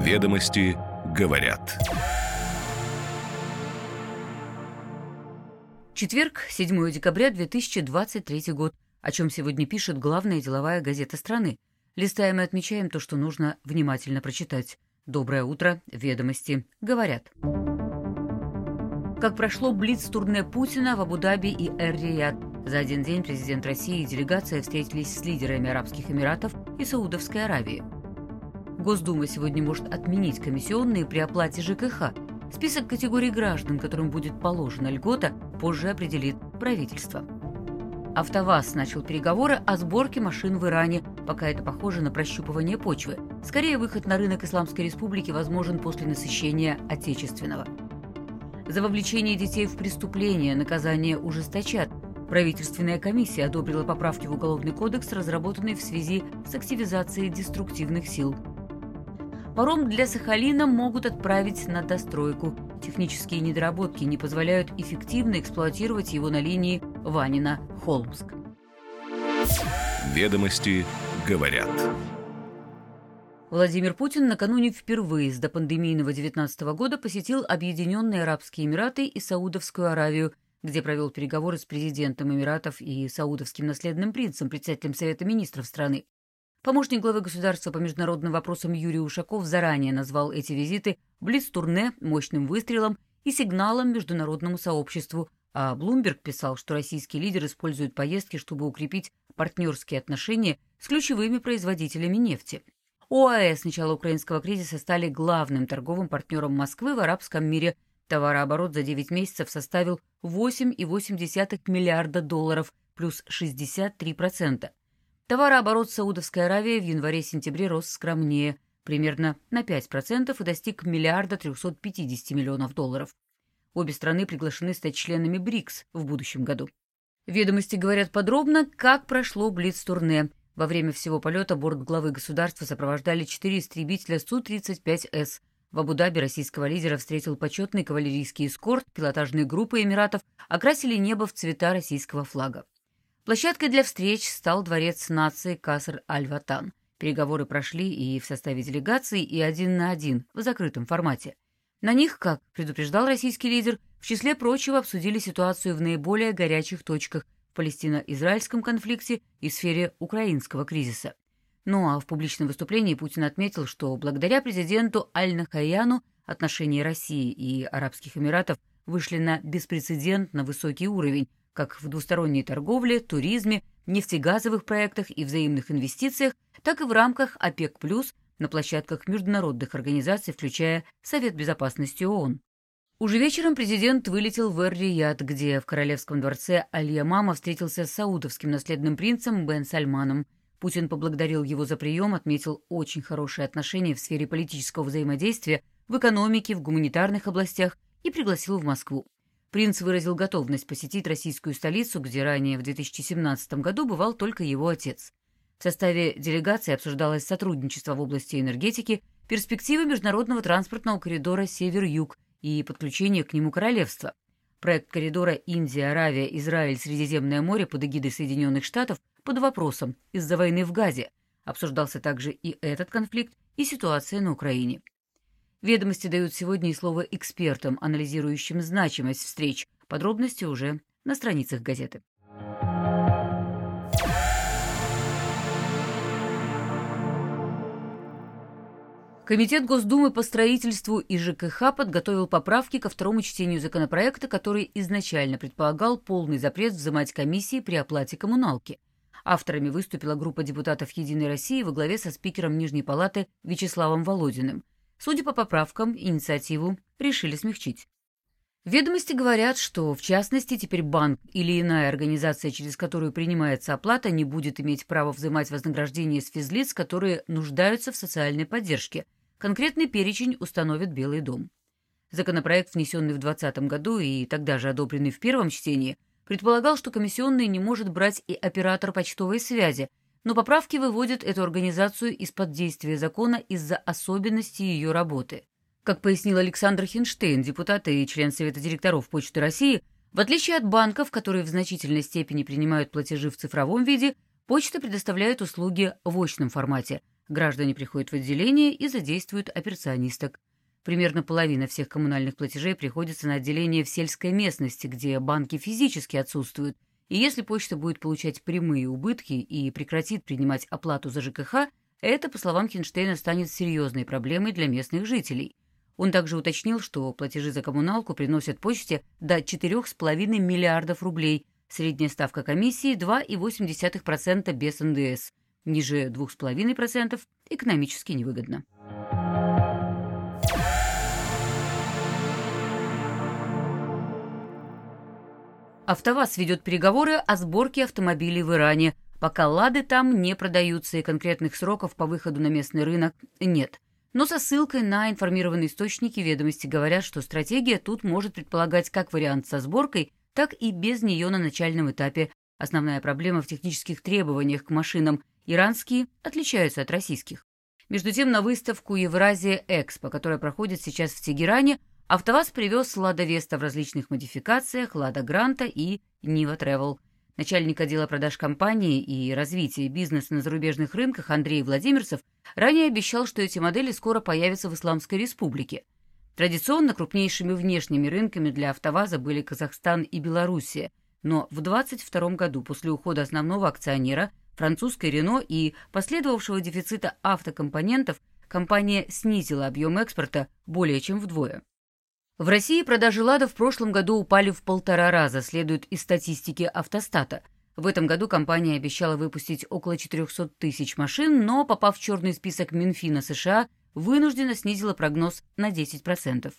Ведомости говорят. Четверг, 7 декабря 2023 год. О чем сегодня пишет главная деловая газета страны. Листаем и отмечаем то, что нужно внимательно прочитать. Доброе утро, ведомости говорят. Как прошло блиц-турне Путина в Абу-Даби и Эр-Рияд. За один день президент России и делегация встретились с лидерами Арабских Эмиратов и Саудовской Аравии. Госдума сегодня может отменить комиссионные при оплате ЖКХ. Список категорий граждан, которым будет положена льгота, позже определит правительство. АвтоВАЗ начал переговоры о сборке машин в Иране, пока это похоже на прощупывание почвы. Скорее, выход на рынок Исламской Республики возможен после насыщения отечественного. За вовлечение детей в преступления наказание ужесточат. Правительственная комиссия одобрила поправки в Уголовный кодекс, разработанные в связи с активизацией деструктивных сил. Паром для Сахалина могут отправить на достройку. Технические недоработки не позволяют эффективно эксплуатировать его на линии Ванина-Холмск. Ведомости говорят. Владимир Путин накануне впервые с допандемийного 19 года посетил Объединенные Арабские Эмираты и Саудовскую Аравию, где провел переговоры с президентом Эмиратов и саудовским наследным принцем, председателем Совета министров страны. Помощник главы государства по международным вопросам Юрий Ушаков заранее назвал эти визиты блиц-турне, мощным выстрелом и сигналом международному сообществу, а Блумберг писал, что российский лидер использует поездки, чтобы укрепить партнерские отношения с ключевыми производителями нефти. ОАЭ с начала украинского кризиса стали главным торговым партнером Москвы в арабском мире. Товарооборот за 9 месяцев составил 8,8 миллиарда долларов, плюс 63%. Товарооборот Саудовской Аравии в январе-сентябре рос скромнее, примерно на 5% и достиг миллиарда 350 миллионов долларов. Обе страны приглашены стать членами БРИКС в будущем году. Ведомости говорят подробно, как прошло Блиц-турне. Во время всего полета борт главы государства сопровождали четыре истребителя Су-35С. В Абу-Даби российского лидера встретил почетный кавалерийский эскорт, пилотажные группы Эмиратов окрасили небо в цвета российского флага. Площадкой для встреч стал дворец нации Каср-Аль-Ватан. Переговоры прошли и в составе делегации, и один на один, в закрытом формате. На них, как предупреждал российский лидер, в числе прочего обсудили ситуацию в наиболее горячих точках в палестино-израильском конфликте и сфере украинского кризиса. Ну а в публичном выступлении Путин отметил, что благодаря президенту Аль-Нахаяну отношения России и Арабских Эмиратов вышли на беспрецедентно высокий уровень, как в двусторонней торговле, туризме, нефтегазовых проектах и взаимных инвестициях, так и в рамках ОПЕК+, на площадках международных организаций, включая Совет Безопасности ООН. Уже вечером президент вылетел в Эр-Рияд, где в Королевском дворце Аль-Ямама встретился с саудовским наследным принцем Бен Сальманом. Путин поблагодарил его за прием, отметил очень хорошие отношения в сфере политического взаимодействия, в экономике, в гуманитарных областях и пригласил в Москву. Принц выразил готовность посетить российскую столицу, где ранее в 2017 году бывал только его отец. В составе делегации обсуждалось сотрудничество в области энергетики, перспективы международного транспортного коридора «Север-Юг» и подключение к нему королевства. Проект коридора Индия, Аравия, Израиль, Средиземное море под эгидой Соединенных Штатов под вопросом из-за войны в Газе. Обсуждался также и этот конфликт, и ситуация на Украине. Ведомости дают сегодня и слово экспертам, анализирующим значимость встреч. Подробности уже на страницах газеты. Комитет Госдумы по строительству и ЖКХ подготовил поправки ко второму чтению законопроекта, который изначально предполагал полный запрет взимать комиссии при оплате коммуналки. Авторами выступила группа депутатов «Единой России» во главе со спикером Нижней Палаты Вячеславом Володиным. Судя по поправкам, инициативу решили смягчить. Ведомости говорят, что, в частности, теперь банк или иная организация, через которую принимается оплата, не будет иметь права взимать вознаграждение с физлиц, которые нуждаются в социальной поддержке – Конкретный перечень установит Белый дом. Законопроект, внесенный в 2020 году и тогда же одобренный в первом чтении, предполагал, что комиссионные не может брать и оператор почтовой связи, но поправки выводят эту организацию из-под действия закона из-за особенностей ее работы. Как пояснил Александр Хинштейн, депутат и член Совета директоров Почты России, в отличие от банков, которые в значительной степени принимают платежи в цифровом виде, почта предоставляет услуги в очном формате, Граждане приходят в отделение и задействуют операционисток. Примерно половина всех коммунальных платежей приходится на отделение в сельской местности, где банки физически отсутствуют, и если почта будет получать прямые убытки и прекратит принимать оплату за ЖКХ, это, по словам Хинштейна, станет серьезной проблемой для местных жителей. Он также уточнил, что платежи за коммуналку приносят почте до 4,5 миллиардов рублей, средняя ставка комиссии 2,8% без НДС, ниже 2,5% экономически невыгодно. АвтоВАЗ ведет переговоры о сборке автомобилей в Иране, пока «Лады» там не продаются и конкретных сроков по выходу на местный рынок нет. Но со ссылкой на информированные источники ведомости говорят, что стратегия тут может предполагать как вариант со сборкой, так и без нее на начальном этапе. Основная проблема в технических требованиях к машинам. Иранские отличаются от российских. Между тем, на выставку Евразия Экспо, которая проходит сейчас в Тегеране, АвтоВАЗ привез «Лада Веста» в различных модификациях, «Лада Гранта» и «Нива Тревел». Начальник отдела продаж компании и развития бизнеса на зарубежных рынках Андрей Владимирцев ранее обещал, что эти модели скоро появятся в Исламской Республике. Традиционно крупнейшими внешними рынками для «АвтоВАЗа» были Казахстан и Белоруссия, но в 2022 году после ухода основного акционера, французской «Рено» и последовавшего дефицита автокомпонентов, компания снизила объем экспорта более чем вдвое. В России продажи «Лада» в прошлом году упали в полтора раза, следует из статистики «Автостата». В этом году компания обещала выпустить около 400 тысяч машин, но, попав в черный список Минфина США, вынуждена снизила прогноз на 10%.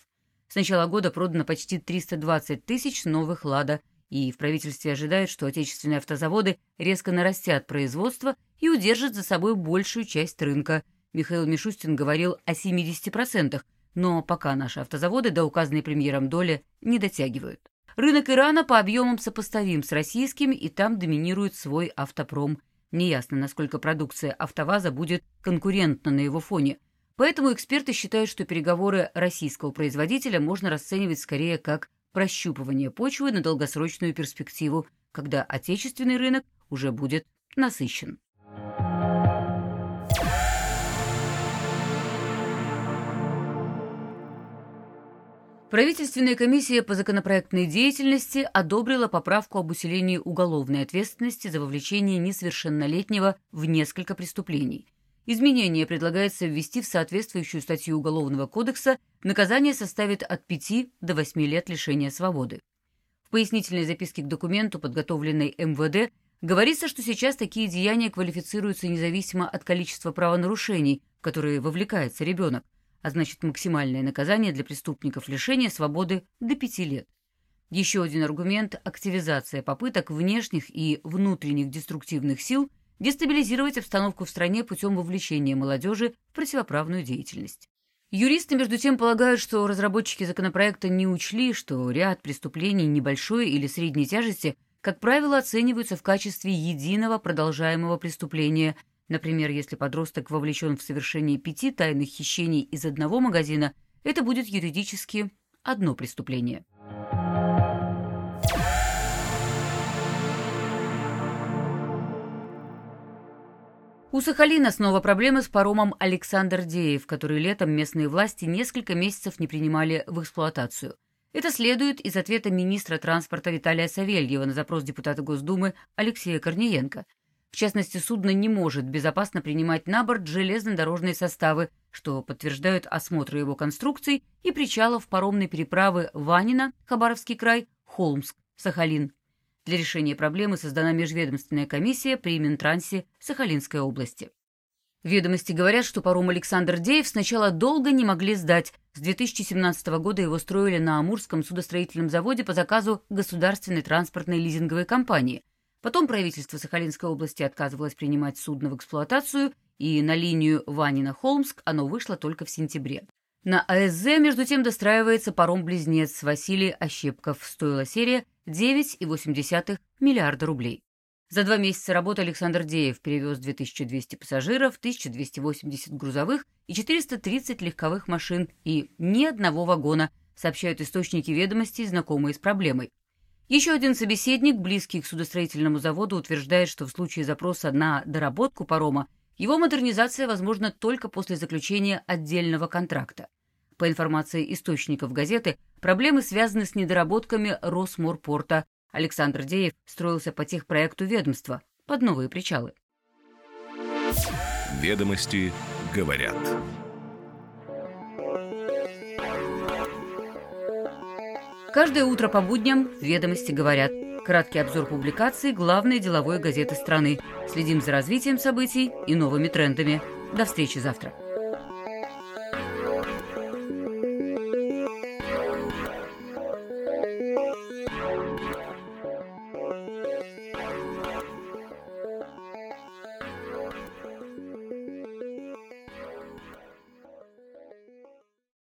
С начала года продано почти 320 тысяч новых «Лада», и в правительстве ожидают, что отечественные автозаводы резко нарастят производство и удержат за собой большую часть рынка. Михаил Мишустин говорил о 70%, но пока наши автозаводы до указанной премьером доли не дотягивают. Рынок Ирана по объемам сопоставим с российским, и там доминирует свой автопром. Неясно, насколько продукция «АвтоВАЗа» будет конкурентна на его фоне. Поэтому эксперты считают, что переговоры российского производителя можно расценивать скорее как прощупывание почвы на долгосрочную перспективу, когда отечественный рынок уже будет насыщен. Правительственная комиссия по законопроектной деятельности одобрила поправку об усилении уголовной ответственности за вовлечение несовершеннолетнего в несколько преступлений. Изменение предлагается ввести в соответствующую статью Уголовного кодекса, наказание составит от 5 до 8 лет лишения свободы. В пояснительной записке к документу, подготовленной МВД, говорится, что сейчас такие деяния квалифицируются независимо от количества правонарушений, в которые вовлекается ребенок а значит максимальное наказание для преступников лишения свободы до пяти лет. Еще один аргумент – активизация попыток внешних и внутренних деструктивных сил дестабилизировать обстановку в стране путем вовлечения молодежи в противоправную деятельность. Юристы, между тем, полагают, что разработчики законопроекта не учли, что ряд преступлений небольшой или средней тяжести, как правило, оцениваются в качестве единого продолжаемого преступления – Например, если подросток вовлечен в совершение пяти тайных хищений из одного магазина, это будет юридически одно преступление. У Сахалина снова проблемы с паромом «Александр Деев», который летом местные власти несколько месяцев не принимали в эксплуатацию. Это следует из ответа министра транспорта Виталия Савельева на запрос депутата Госдумы Алексея Корниенко – в частности, судно не может безопасно принимать на борт железнодорожные составы, что подтверждают осмотры его конструкций и причалов паромной переправы Ванина, Хабаровский край, Холмск, Сахалин. Для решения проблемы создана межведомственная комиссия при Минтрансе Сахалинской области. Ведомости говорят, что паром Александр Деев сначала долго не могли сдать. С 2017 года его строили на Амурском судостроительном заводе по заказу государственной транспортной лизинговой компании – Потом правительство Сахалинской области отказывалось принимать судно в эксплуатацию, и на линию Ванина-Холмск оно вышло только в сентябре. На АСЗ, между тем, достраивается паром-близнец Василий Ощепков. Стоила серия 9,8 миллиарда рублей. За два месяца работы Александр Деев перевез 2200 пассажиров, 1280 грузовых и 430 легковых машин и ни одного вагона, сообщают источники ведомостей, знакомые с проблемой. Еще один собеседник, близкий к судостроительному заводу, утверждает, что в случае запроса на доработку парома Его модернизация возможна только после заключения отдельного контракта. По информации источников газеты, проблемы связаны с недоработками Росморпорта. Александр Деев строился по техпроекту ведомства под новые причалы. Ведомости говорят. Каждое утро по будням «Ведомости говорят». Краткий обзор публикаций главной деловой газеты страны. Следим за развитием событий и новыми трендами. До встречи завтра.